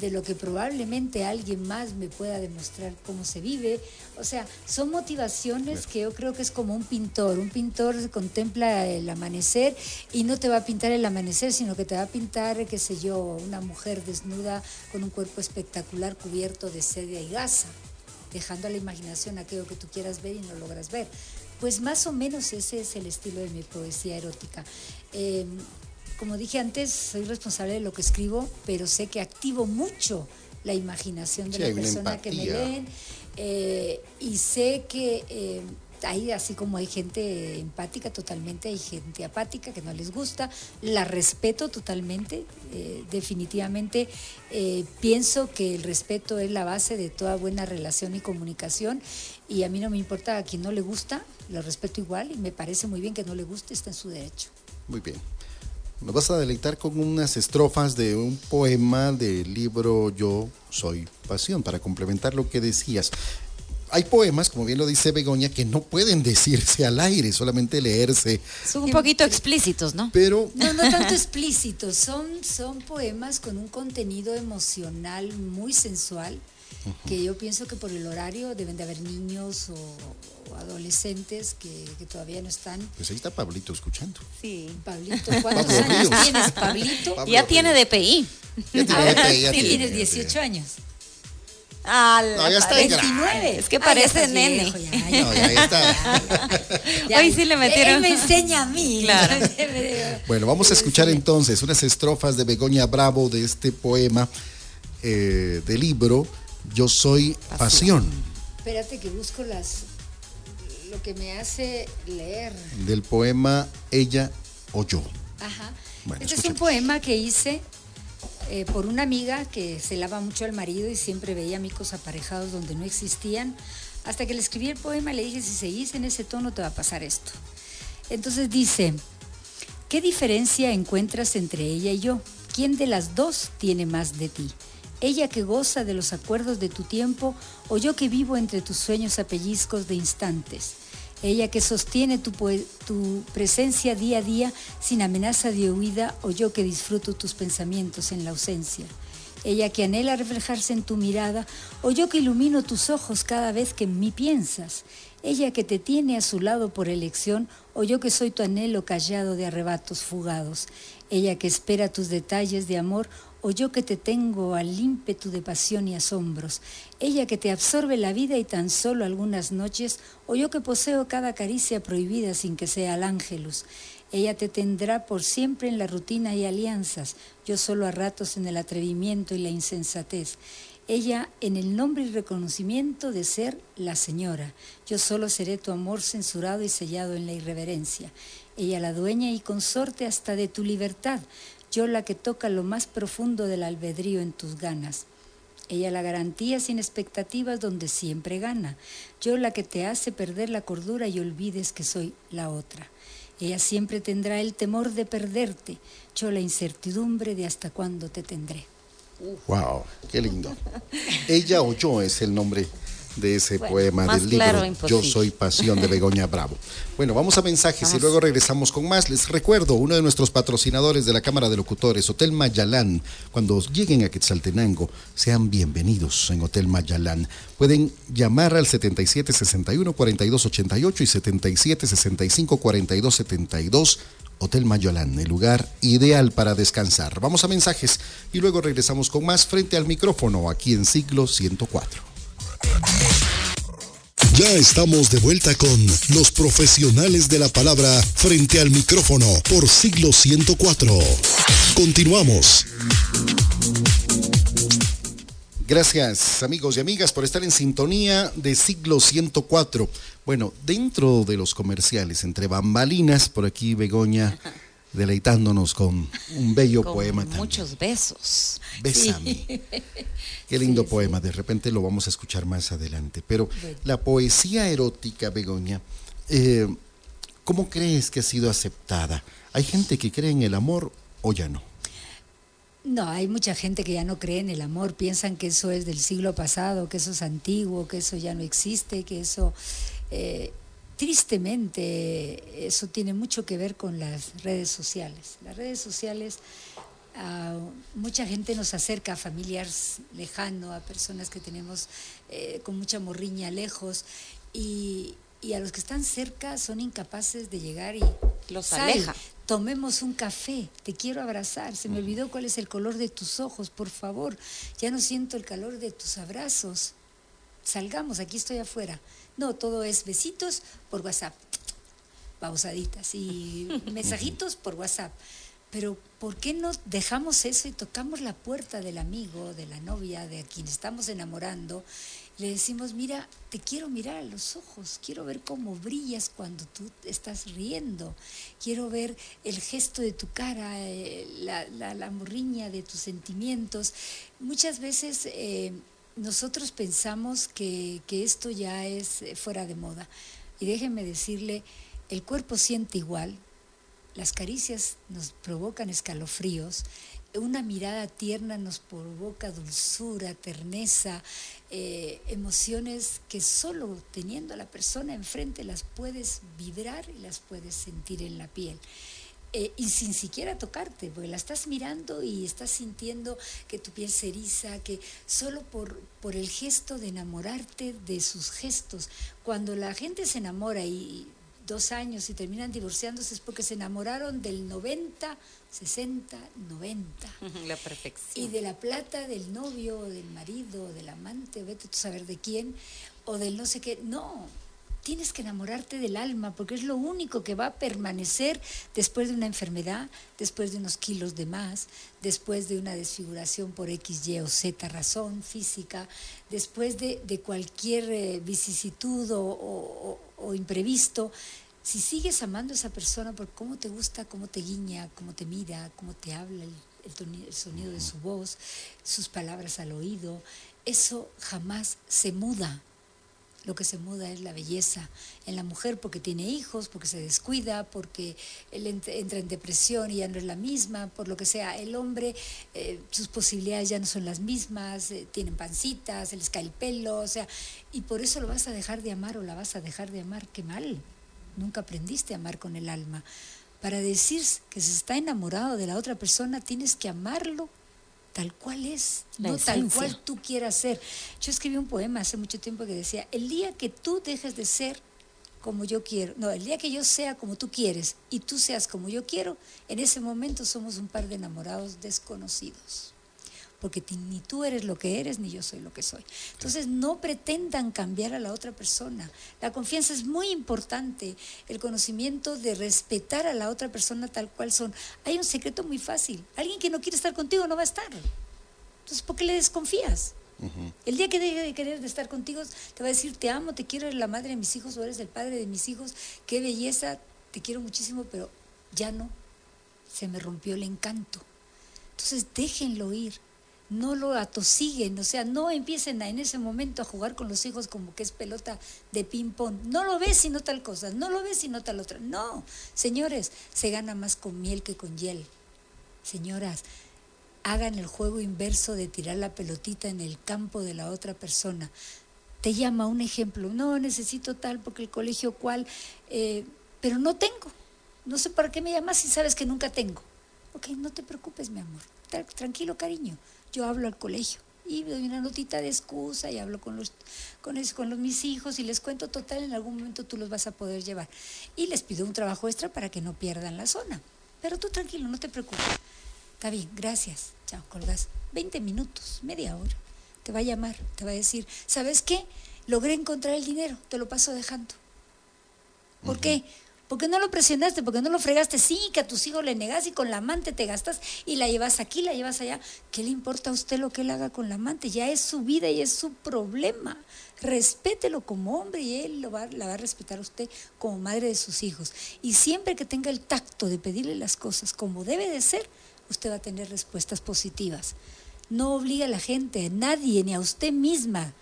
de lo que probablemente alguien más me pueda demostrar cómo se vive. O sea, son motivaciones que yo creo que es como un pintor. Un pintor contempla el amanecer y no te va a pintar el amanecer, sino que te va a pintar, qué sé yo, una mujer desnuda con un cuerpo espectacular cubierto de sedia y gasa dejando a la imaginación aquello que tú quieras ver y no logras ver. Pues más o menos ese es el estilo de mi poesía erótica. Eh, como dije antes, soy responsable de lo que escribo, pero sé que activo mucho la imaginación de Sí, la persona que me leen eh, y sé que eh, hay, así como hay gente empática totalmente, hay gente apática que no les gusta, la respeto totalmente, eh, definitivamente eh, pienso que el respeto es la base de toda buena relación y comunicación y a mí no me importa a quien no le gusta, lo respeto igual y me parece muy bien que no le guste, está en su derecho. Muy bien. Nos vas a deleitar con unas estrofas de un poema del libro Yo Soy Pasión, para complementar lo que decías. Hay poemas, como bien lo dice Begoña, que no pueden decirse al aire, solamente leerse. Son un poquito explícitos, ¿no? Pero No, no tanto explícitos, son, son poemas con un contenido emocional muy sensual, que yo pienso que por el horario deben de haber niños o, o adolescentes que, que todavía no están. pues ahí está Pablito escuchando. Sí. Pablito, ¿cuántos Pablo años Ríos. tienes, Pablito? Pablo ya tiene. DPI. Ya tiene Ahora DPI, ya sí tienes ya 18 tiene. años. no, ya está 29. Es que parece nene. no, ya, está. *laughs* Hoy sí le metieron. Él me enseña a mí. Claro. *laughs* bueno, vamos a escuchar entonces unas estrofas de Begoña Bravo de este poema eh, del libro Yo soy pasión. Espérate que busco las lo que me hace leer. Del poema Ella o yo. Ajá. este es un poema que hice eh, por una amiga que se lava mucho al marido y siempre veía amigos aparejados donde no existían. Hasta que le escribí el poema le dije, si seguís en ese tono te va a pasar esto. Entonces dice, ¿qué diferencia encuentras entre ella y yo? ¿Quién de las dos tiene más de ti? ella que goza de los acuerdos de tu tiempo o yo que vivo entre tus sueños a pellizcos de instantes ella que sostiene tu, tu, presencia día a día sin amenaza de huida o yo que disfruto tus pensamientos en la ausencia. Ella que anhela reflejarse en tu mirada o yo que ilumino tus ojos cada vez que en mí piensas. Ella que te tiene a su lado por elección o yo que soy tu anhelo callado de arrebatos fugados. Ella que espera tus detalles de amor o yo que te tengo al ímpetu de pasión y asombros, ella que te absorbe la vida y tan solo algunas noches, o yo que poseo cada caricia prohibida sin que sea el ángelus. Ella te tendrá por siempre en la rutina y alianzas, yo solo a ratos en el atrevimiento y la insensatez. Ella en el nombre y reconocimiento de ser la señora. Yo solo seré tu amor censurado y sellado en la irreverencia. Ella la dueña y consorte hasta de tu libertad yo la que toca lo más profundo del albedrío en tus ganas. Ella la garantía sin expectativas donde siempre gana. Yo la que te hace perder la cordura y olvides que soy la otra. Ella siempre tendrá el temor de perderte. Yo la incertidumbre de hasta cuándo te tendré. Wow, qué lindo. Ella o yo es el nombre de ese poema del libro Yo soy pasión de Begoña Bravo. Bueno, vamos a mensajes y luego regresamos con más. Les recuerdo, uno de nuestros patrocinadores de la Cámara de Locutores, Hotel Mayalán. Cuando lleguen a Quetzaltenango, sean bienvenidos en Hotel Mayalán. Pueden llamar al 7761-4288 y 7765-4272. Hotel Mayolán, el lugar ideal para descansar. Vamos a mensajes y luego regresamos con más frente al micrófono aquí en Siglo 104. Ya estamos de vuelta con los profesionales de la palabra frente al micrófono por siglo 104. Continuamos. Gracias amigos y amigas por estar en sintonía de siglo 104. Bueno, dentro de los comerciales, entre bambalinas, por aquí Begoña deleitándonos con un bello poema. Muchos besos. Bésame. *laughs* Qué lindo poema, de repente lo vamos a escuchar más adelante. Pero la poesía erótica, Begoña, eh, ¿cómo crees que ha sido aceptada? ¿Hay gente que cree en el amor o ya no? No, hay mucha gente que ya no cree en el amor, piensan que eso es del siglo pasado, que eso es antiguo, que eso ya no existe, que eso... Eh, tristemente, eso tiene mucho que ver con las redes sociales. Las redes sociales mucha gente nos acerca a familiares lejanos, a personas que tenemos eh, con mucha morriña lejos y, a los que están cerca son incapaces de llegar y los aleja. Tomemos un café, te quiero abrazar, se me olvidó cuál es el color de tus ojos, por favor, ya no siento el calor de tus abrazos. Salgamos, aquí estoy afuera. No, todo es besitos por WhatsApp, pausaditas y *laughs* mensajitos por WhatsApp. Pero ¿por qué no dejamos eso y tocamos la puerta del amigo, de la novia, de quien estamos enamorando? Y le decimos, mira, te quiero mirar a los ojos, quiero ver cómo brillas cuando tú estás riendo, quiero ver el gesto de tu cara, eh, la, la, morriña de tus sentimientos. Muchas veces eh, nosotros pensamos que, que esto ya es eh, fuera de moda. Y déjenme decirle, el cuerpo siente igual, las caricias nos provocan escalofríos, una mirada tierna nos provoca dulzura, terneza, eh, emociones que solo teniendo a la persona enfrente las puedes vibrar y las puedes sentir en la piel. Eh, y sin siquiera tocarte, porque la estás mirando y estás sintiendo que tu piel se eriza, que solo por, por el gesto de enamorarte de sus gestos, cuando la gente se enamora y dos años y terminan divorciándose es porque se enamoraron del 90, 60, 90. La perfección. Y de la plata del novio, del marido, del amante, vete tú a saber de quién, o del no sé qué. No, tienes que enamorarte del alma, porque es lo único que va a permanecer después de una enfermedad, después de unos kilos de más, después de una desfiguración por X, Y o Z razón física, después de, cualquier eh, vicisitud o, imprevisto. Si sigues amando a esa persona por cómo te gusta, cómo te guiña, cómo te mira, cómo te habla, el sonido de su voz, sus palabras al oído, eso jamás se muda lo que se muda es la belleza en la mujer porque tiene hijos, porque se descuida, porque él entra en depresión y ya no es la misma, por lo que sea. El hombre, eh, sus posibilidades ya no son las mismas, eh, tienen pancitas, se les cae el pelo, o sea, y por eso lo vas a dejar de amar o la vas a dejar de amar. Qué mal. Nunca aprendiste a amar con el alma. Para decir que se está enamorado de la otra persona, tienes que amarlo tal cual es, no tal cual tú quieras ser. Yo escribí un poema hace mucho tiempo que decía, el día que tú dejes de ser como yo quiero, no, el día que yo sea como tú quieres y tú seas como yo quiero, en ese momento somos un par de enamorados desconocidos porque ni tú eres lo que eres, ni yo soy lo que soy. Entonces, no pretendan cambiar a la otra persona. La confianza es muy importante, el conocimiento de respetar a la otra persona tal cual son. Hay un secreto muy fácil. Alguien que no quiere estar contigo no va a estar. Entonces, ¿por qué le desconfías? El día que deje de querer de estar contigo, te va a decir, te amo, te quiero, eres la madre de mis hijos o eres el padre de mis hijos, qué belleza, te quiero muchísimo, pero ya no, se me rompió el encanto. Entonces déjenlo ir, no lo atosiguen, o sea, no empiecen a, en ese momento a jugar con los hijos como que es pelota de ping-pong. No lo ves sino tal cosa, no lo ves sino tal otra. No, señores, se gana más con miel que con hiel. Señoras, hagan el juego inverso de tirar la pelotita en el campo de la otra persona. Te llama un ejemplo, no necesito tal porque el colegio cual, eh, pero no tengo. No sé para qué me llamas si sabes que nunca tengo. Ok, no te preocupes, mi amor. Tranquilo, cariño yo hablo al colegio y doy una notita de excusa y hablo con los, con, con los, mis hijos y les cuento total, en algún momento tú los vas a poder llevar. Y les pido un trabajo extra para que no pierdan la zona. Pero tú tranquilo, no te preocupes. Está bien, gracias. Chao, colgas. 20 minutos, media hora. Te va a llamar, te va a decir, ¿sabes qué? Logré encontrar el dinero, te lo paso dejando. ¿Por qué? ¿Por qué no lo presionaste? ¿Por qué no lo fregaste? Sí, que a tus hijos le negas y con la amante te gastas y la llevas aquí, la llevas allá. ¿Qué le importa a usted lo que él haga con la amante? Ya es su vida y es su problema. Respételo como hombre y él lo va, la va a respetar a usted como madre de sus hijos. Y siempre que tenga el tacto de pedirle las cosas como debe de ser, usted va a tener respuestas positivas. No obliga a la gente, a nadie, ni a usted misma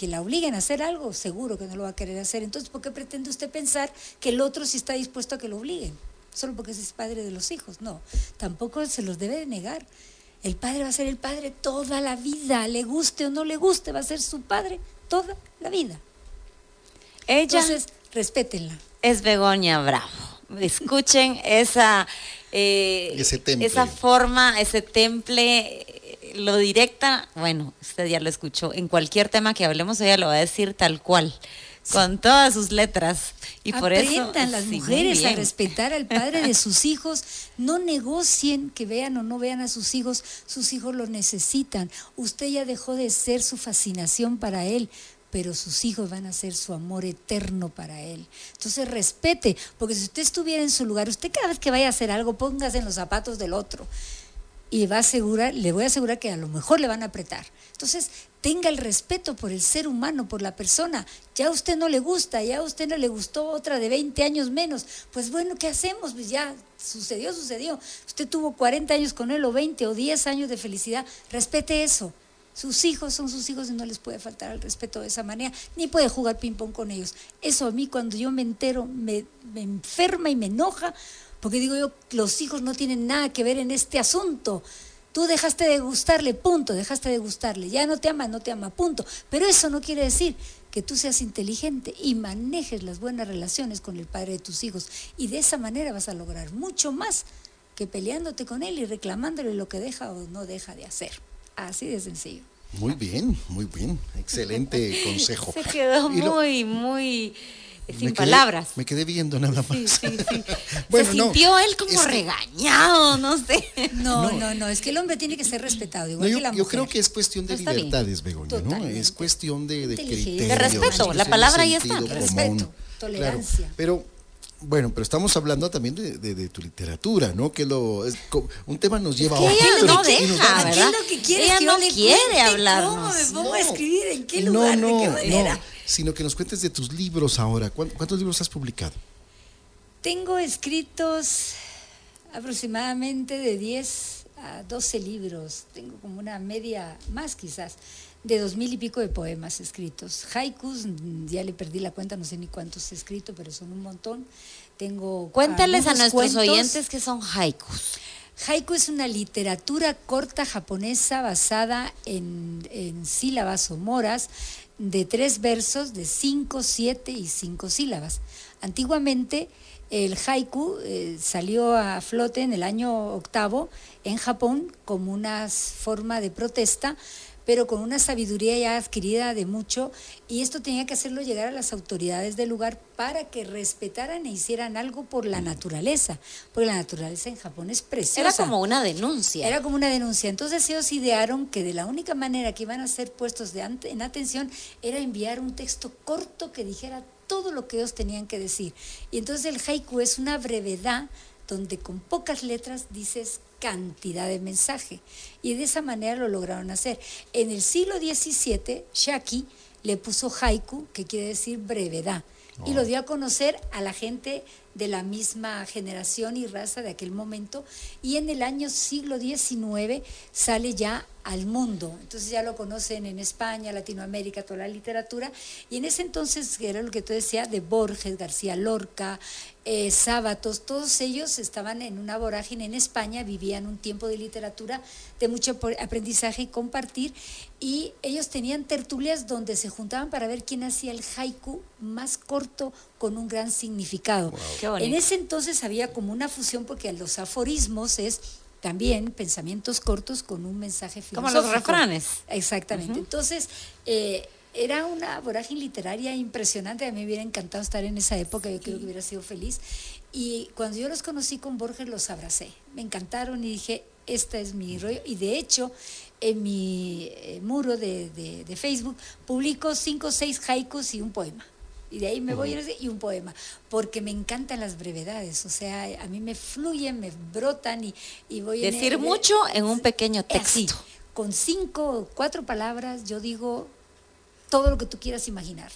que la obliguen a hacer algo, seguro que no lo va a querer hacer. Entonces, ¿por qué pretende usted pensar que el otro sí está dispuesto a que lo obliguen? Solo porque es padre de los hijos. No, tampoco se los debe de negar. El padre va a ser el padre toda la vida, le guste o no le guste, va a ser su padre toda la vida. Ella Entonces, respétenla. Es Begoña Bravo. Escuchen esa, eh, esa forma, ese temple lo directa, bueno, usted ya lo escuchó, en cualquier tema que hablemos ella lo va a decir tal cual, con todas sus letras. Y por eso las mujeres a respetar al padre de sus *laughs* hijos, no negocien que vean o no vean a sus hijos, sus hijos lo necesitan. Usted ya dejó de ser su fascinación para él, pero sus hijos van a ser su amor eterno para él. Entonces respete, porque si usted estuviera en su lugar, usted cada vez que vaya a hacer algo, póngase en los zapatos del otro y va a asegurar, le voy a asegurar que a lo mejor le van a apretar. Entonces, tenga el respeto por el ser humano, por la persona. Ya a usted no le gusta, ya a usted no le gustó otra de 20 años menos. Pues bueno, ¿qué hacemos? Pues ya sucedió, sucedió. Usted tuvo 40 años con él o 20 o 10 años de felicidad. Respete eso. Sus hijos son sus hijos y no les puede faltar el respeto de esa manera, ni puede jugar ping-pong con ellos. Eso a mí cuando yo me entero me, me enferma y me enoja porque digo yo, los hijos no tienen nada que ver en este asunto. Tú dejaste de gustarle, punto, dejaste de gustarle. Ya no te ama, no te ama, punto. Pero eso no quiere decir que tú seas inteligente y manejes las buenas relaciones con el padre de tus hijos. Y de esa manera vas a lograr mucho más que peleándote con él y reclamándole lo que deja o no deja de hacer. Así de sencillo. Muy bien, muy bien. Excelente *laughs* consejo. Se quedó muy, muy sin palabras. Me quedé viendo nada más. Sí, sí, sí. *laughs* Se sintió él como regañado, no sé. No, no, no, es que el hombre tiene que ser respetado, igual yo, que la mujer. Yo creo que es cuestión de libertades, Begoña, ¿no? Es cuestión de, de criterio. De respeto, la palabra ahí está. Respeto, tolerancia. pero bueno, pero estamos hablando también de, tu literatura, ¿no? Que lo un tema nos lleva a otro. Ella no deja, ¿verdad? Lo que quiere ella no quiere hablar. ¿Cómo me pongo a escribir? ¿En qué lugar? No, no, ¿De qué manera? No, sino que nos cuentes de tus libros ahora. ¿Cuántos libros has publicado? Tengo escritos aproximadamente de 10 a 12 libros. Tengo como una media más quizás de dos mil y pico de poemas escritos. Haikus, ya le perdí la cuenta, no sé ni cuántos he escrito, pero son un montón. Tengo Cuéntales a nuestros oyentes que son haikus. Haiku es una literatura corta japonesa basada en, en sílabas o moras de tres versos de cinco, siete y cinco sílabas. Antiguamente el haiku eh, salió a flote en el año octavo en Japón como una forma de protesta pero con una sabiduría ya adquirida de mucho, y esto tenía que hacerlo llegar a las autoridades del lugar para que respetaran e hicieran algo por la naturaleza, porque la naturaleza en Japón es preciosa. Era como una denuncia. Era como una denuncia. Entonces ellos idearon que de la única manera que iban a ser puestos de en atención era enviar un texto corto que dijera todo lo que ellos tenían que decir. Y entonces el haiku es una brevedad donde con pocas letras dices cantidad de mensaje. Y de esa manera lo lograron hacer. En el siglo XVII, Shaki le puso haiku, que quiere decir brevedad, y lo oh. dio a conocer a la gente de la misma generación y raza de aquel momento, y en el año siglo XIX sale ya al mundo. Entonces ya lo conocen en España, Latinoamérica, toda la literatura. Y en ese entonces, era lo que tú decías, de Borges, García Lorca, eh, Sábatos, todos ellos estaban en una vorágine en España, vivían un tiempo de literatura, de mucho aprendizaje y compartir. Y ellos tenían tertulias donde se juntaban para ver quién hacía el haiku más corto con un gran significado. En ese entonces había como una fusión porque los aforismos es también pensamientos cortos con un mensaje filosófico. Como los refranes. Exactamente. Entonces, eh, era una vorágine literaria impresionante. A mí me hubiera encantado estar en esa época, yo creo que hubiera sido feliz. Y cuando yo los conocí con Borges, los abracé. Me encantaron y dije, esta es mi rollo. Y de hecho, en mi eh, muro de, de Facebook publico cinco o seis haikus y un poema y de ahí me voy y un poema, porque me encantan las brevedades, o sea, a mí me fluyen, me brotan y, y voy... Decir mucho en un pequeño texto. con cinco o cuatro palabras yo digo todo lo que tú quieras imaginar.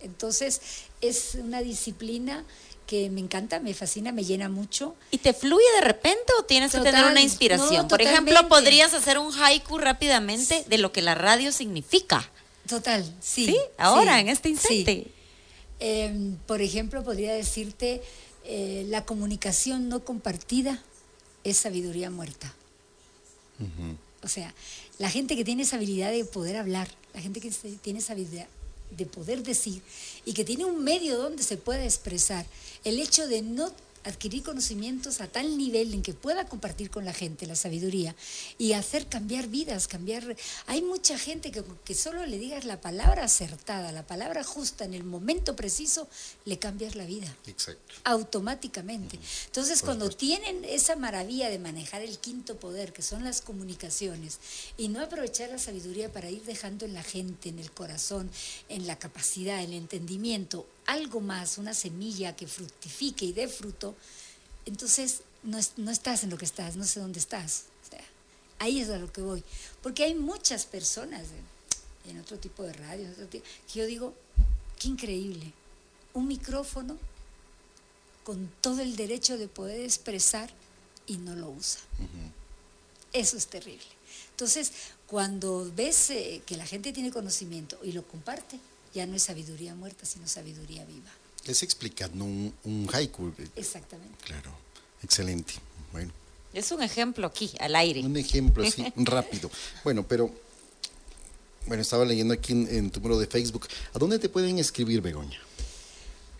Entonces es una disciplina que me encanta, me fascina, me llena mucho. ¿Y te fluye de repente o tienes que tener una inspiración? Por ejemplo, podrías hacer un haiku rápidamente de lo que la radio significa. Total, sí. Sí, ahora, en este instante. Em, por ejemplo, podría decirte, eh, la comunicación no compartida es sabiduría muerta. O sea, la gente que tiene esa habilidad de poder hablar, la gente que tiene esa habilidad de poder decir y que tiene un medio donde se pueda expresar, el hecho de no adquirir conocimientos a tal nivel en que pueda compartir con la gente la sabiduría y hacer cambiar vidas, cambiar... Hay mucha gente que, que solo le digas la palabra acertada, la palabra justa en el momento preciso, le cambias la vida. Exacto. Automáticamente. Entonces, cuando tienen esa maravilla de manejar el quinto poder, que son las comunicaciones, y no aprovechar la sabiduría para ir dejando en la gente, en el corazón, en la capacidad, en el entendimiento, algo más, una semilla que fructifique y dé fruto, entonces no, estás en lo que estás, no sé dónde estás. ahí es a lo que voy. Porque hay muchas personas en, otro tipo de radio, que yo digo, qué increíble, un micrófono con todo el derecho de poder expresar y no lo usa. Eso es terrible. Entonces, cuando ves eh, que la gente tiene conocimiento y lo comparte, ya no es sabiduría muerta, sino sabiduría viva. Es explicando un, un haiku. Exactamente. Claro, excelente. Bueno. Es un ejemplo aquí, al aire. Un ejemplo, sí, *laughs* rápido. Bueno, pero, bueno, estaba leyendo aquí en, tu muro de Facebook. ¿A dónde te pueden escribir, Begoña?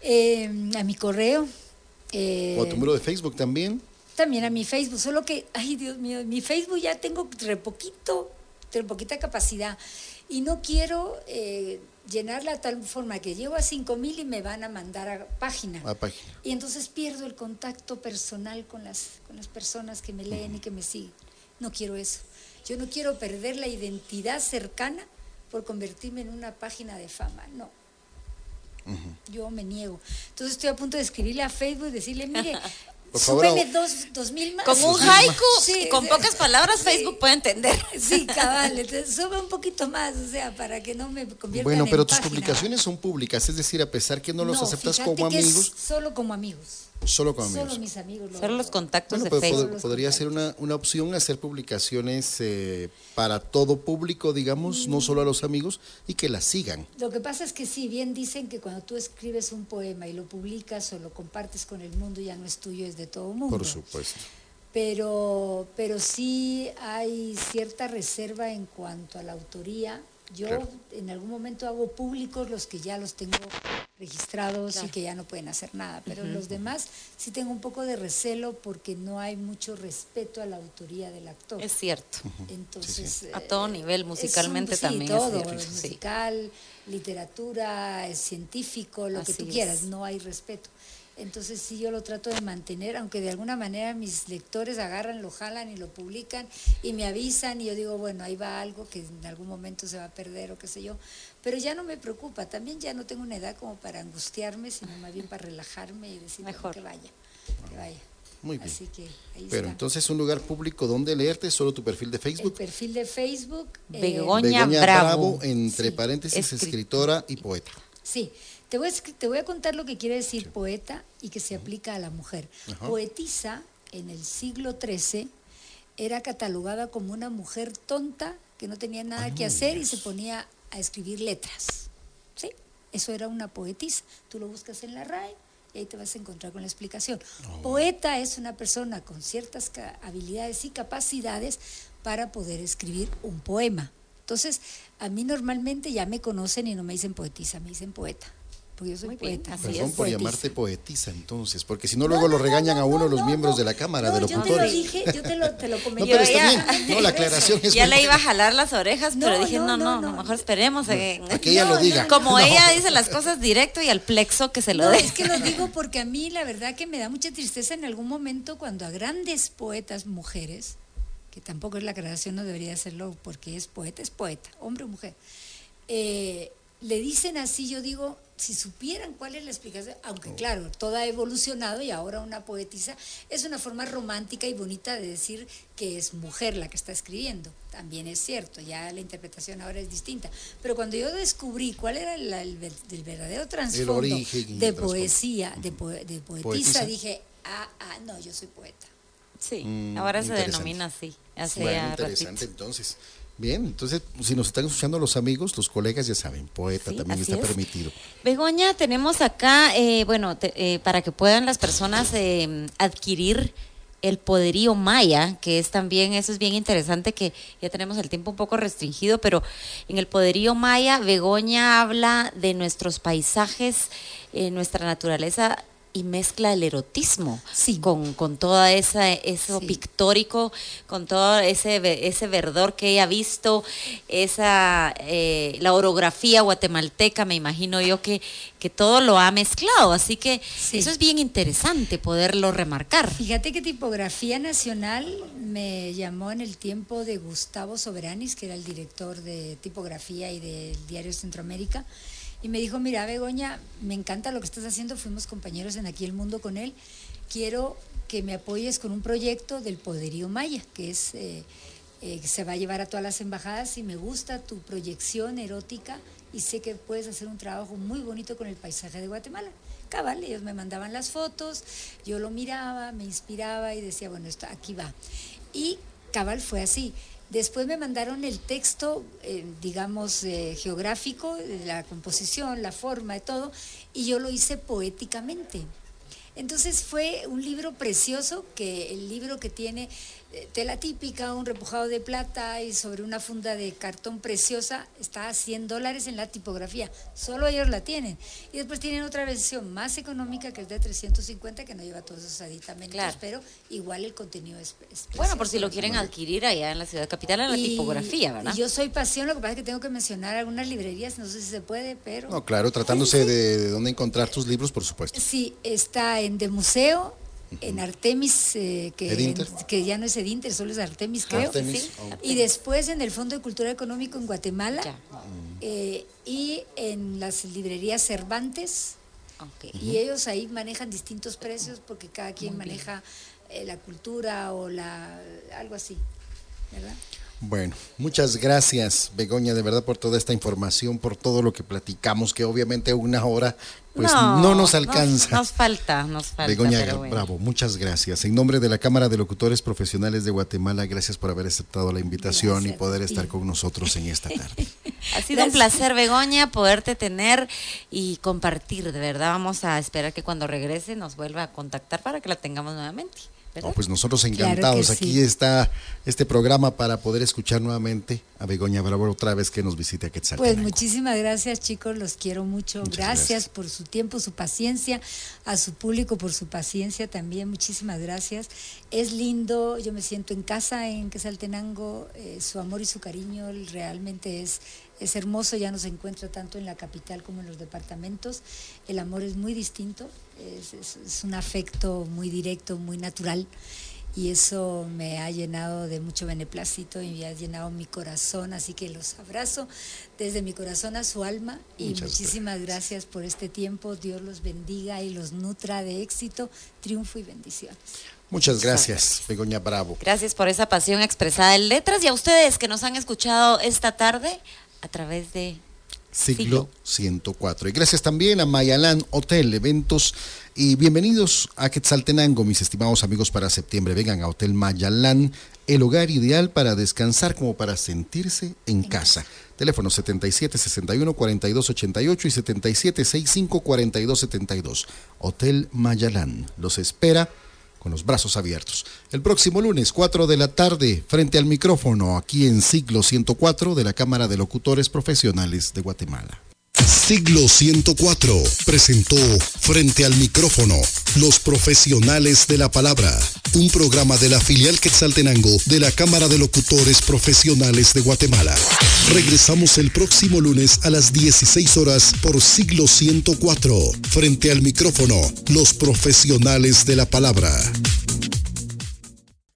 Eh, a mi correo. ¿O a tu muro de Facebook también? También a mi Facebook, solo que, ay Dios mío, mi Facebook ya tengo re poquito tengo poquita capacidad y no quiero eh, llenarla de tal forma que llego a 5 mil y me van a mandar a página. A página. Y entonces pierdo el contacto personal con las, con las personas que me leen y que me siguen. No quiero eso. Yo no quiero perder la identidad cercana por convertirme en una página de fama. No. Yo me niego. Entonces estoy a punto de escribirle a Facebook y decirle, mire, *laughs* Por favor, dos, dos mil más. Con un haiku, sí, con sí. pocas palabras, Facebook puede entender. Sí, *laughs* cabal, entonces sube un poquito más, o sea, para que no me convierta Bueno, en pero tus página. publicaciones son públicas, es decir, a pesar que no los aceptas como que es amigos, solo como amigos. Solo Solo amigos. mis amigos. lo- Solo los contactos Bueno, de Facebook. pod- podría ser una, una opción hacer publicaciones eh, para todo público, digamos, no solo a los amigos, y que las sigan. Lo que pasa es que sí, bien dicen que cuando tú escribes un poema y lo publicas o lo compartes con el mundo, ya no es tuyo, es de todo el mundo. Por supuesto. Pero, pero sí hay cierta reserva en cuanto a la autoría. Yo Claro. en algún momento hago públicos los que ya los tengo registrados y que ya no pueden hacer nada, pero los demás sí tengo un poco de recelo porque no hay mucho respeto a la autoría del actor. Es cierto. Entonces, A todo eh, nivel, es un- musicalmente sí, también es todo, cierto, sí. musical, literatura, científico, lo que Así tú es. quieras, no hay respeto. Entonces sí yo lo trato de mantener, aunque de alguna manera mis lectores agarran, lo jalan y lo publican y me avisan y yo digo, bueno, ahí va algo que en algún momento se va a perder o qué sé yo, pero ya no me preocupa, también ya no tengo una edad como para angustiarme, sino más bien para relajarme y decir, Mejor. que vaya, que vaya. Muy bien. Así que ahí Pero está. entonces un lugar público donde leerte, solo tu perfil de El Facebook. perfil de Facebook. eh, Begoña Bravo. entre Sí. paréntesis, Escri- escritora y poeta. Sí, te voy, a, escri- te voy a contar lo que quiere decir poeta y que se aplica a la mujer. Ajá. Poetisa en el siglo XIII era catalogada como una mujer tonta que no tenía nada Ay, que hacer y se ponía a escribir letras. ¿Sí? Eso era una poetisa. Tú lo buscas en la RAE y ahí te vas a encontrar con la explicación. Oh. Poeta es una persona con ciertas habilidades y capacidades para poder escribir un poema. Entonces, a mí normalmente ya me conocen y no me dicen poetisa, me dicen poeta. Porque yo soy Muy bien, poeta. así Perdón es. por Poetisa. llamarte poetisa entonces, porque si no luego lo regañan a uno los no, miembros no. de la Cámara No, de yo te lo Locutores. dije, yo te lo, te lo *laughs* No, comenté. pero está ya- bien. *laughs* No, la aclaración es Ya le iba a jalar las orejas, pero No, dije, no, no, no, no, no, no. mejor esperemos. a que- A que ella lo No, diga. no, Como No. ella dice las cosas directo y al plexo que se lo No, dé. es que lo digo *laughs* porque a mí la verdad que me da mucha tristeza en algún momento cuando a grandes poetas mujeres, que tampoco es la aclaración, no debería serlo porque es poeta, es poeta, hombre o mujer, eh, le dicen así, yo digo, si supieran cuál es la explicación, aunque claro, todo ha evolucionado y ahora una poetisa es una forma romántica y bonita de decir que es mujer la que está escribiendo. También es cierto, ya la interpretación ahora es distinta. Pero cuando yo descubrí cuál era el, ver- el verdadero trasfondo de poesía, de, poe- de poetisa, Poetisa. dije, ah, ah, no, yo soy poeta. Sí, Mm, ahora se denomina así. Hace Bueno, interesante ratito. entonces. Bien, entonces si nos están escuchando los amigos, los colegas ya saben, poeta Sí, también está es. permitido. Begoña, tenemos acá, eh, bueno, te- eh, para que puedan las personas eh, adquirir el poderío maya, que es también, eso es bien interesante, que ya tenemos el tiempo un poco restringido, pero en el poderío maya, Begoña habla de nuestros paisajes, eh, nuestra naturaleza y mezcla el erotismo Sí. con, con toda esa eso Sí. pictórico, con todo ese ese verdor que ella ha visto, esa eh, la orografía guatemalteca, me imagino yo que, que todo lo ha mezclado, así que Sí. eso es bien interesante poderlo remarcar. Fíjate que Tipografía Nacional me llamó en el tiempo de Gustavo Soberanis, que era el director de tipografía y del diario Centroamérica, y me dijo, mira Begoña, me encanta lo que estás haciendo, fuimos compañeros en Aquí el Mundo con él, quiero que me apoyes con un proyecto del Poderío Maya, que es... eh, eh, se va a llevar a todas las embajadas y me gusta tu proyección erótica y sé que puedes hacer un trabajo muy bonito con el paisaje de Guatemala. Cabal, ellos me mandaban las fotos, yo lo miraba, me inspiraba y decía, bueno, esto aquí va. Y cabal fue así. Después me mandaron el texto, eh, digamos, eh, geográfico, la composición, la forma, todo, y yo lo hice poéticamente. Entonces fue un libro precioso, que el libro que tiene tela típica, un repujado de plata y sobre una funda de cartón preciosa, está a 100 dólares en la tipografía. Solo ellos la tienen. Y después tienen otra versión más económica que es de 350 que no lleva todos esos aditamentos, pero igual el contenido es, Bueno, por si lo quieren adquirir allá en la ciudad capital en la tipografía, ¿verdad? yo soy pasión, lo que pasa es que tengo que mencionar algunas librerías, no sé si se puede, pero... No, claro, tratándose de, de dónde encontrar tus libros, por supuesto. Sí, está en The Museo, en Artemis, eh, que, que, ya no es Edinter, solo es Artemis, creo. Y después en el Fondo de Cultura Económico en Guatemala. Eh, y en las librerías Cervantes. Y ellos ahí manejan distintos precios porque cada quien maneja eh, la cultura o la algo así. ¿Verdad? Bueno, muchas gracias, Begoña, de verdad, por toda esta información, por todo lo que platicamos, que obviamente una hora pues no, nos alcanza. Nos, falta, nos falta. Begoña, bravo, muchas gracias. En nombre de la Cámara de Locutores Profesionales de Guatemala, gracias por haber aceptado la invitación y poder estar con nosotros en esta tarde. *laughs* ha sido un placer, Begoña, poderte tener y compartir, de verdad. Vamos a esperar que cuando regrese nos vuelva a contactar para que la tengamos nuevamente pues nosotros encantados. Aquí está este programa para poder escuchar nuevamente a Begoña Bravo otra vez que nos visite a Quetzaltenango. Pues muchísimas gracias, chicos. Los quiero mucho. Gracias, por su tiempo, su paciencia. A su público por su paciencia también. Muchísimas gracias. Es lindo. Yo me siento en casa en Quetzaltenango. Eh, su amor y su cariño realmente es es hermoso, ya no se encuentra tanto en la capital como en los departamentos. El amor es muy distinto, es, un afecto muy directo, muy natural y eso me ha llenado de mucho beneplácito y me ha llenado mi corazón, así que los abrazo desde mi corazón a su alma y muchísimas gracias. por este tiempo, Dios los bendiga y los nutra de éxito, triunfo y bendiciones. Muchas gracias, Begoña Bravo. Gracias por esa pasión expresada en letras y a ustedes que nos han escuchado esta tarde, a través de Siglo, 104. Y gracias también a Mayalán Hotel, eventos y bienvenidos a Quetzaltenango, mis estimados amigos, para septiembre. Vengan a Hotel Mayalán, el hogar ideal para descansar como para sentirse en casa. Teléfono 77 61 42 88 y 77 65 42 72. Hotel Mayalán. Los espera con los brazos abiertos. El próximo lunes, 4 de la tarde, frente al micrófono, aquí en Siglo 104 de la Cámara de Locutores Profesionales de Guatemala. Siglo 104 presentó Frente al micrófono, los profesionales de la palabra, un programa de la filial Quetzaltenango de la Cámara de Locutores Profesionales de Guatemala. Regresamos el próximo lunes a las 16 horas por Siglo 104, frente al micrófono, los profesionales de la palabra.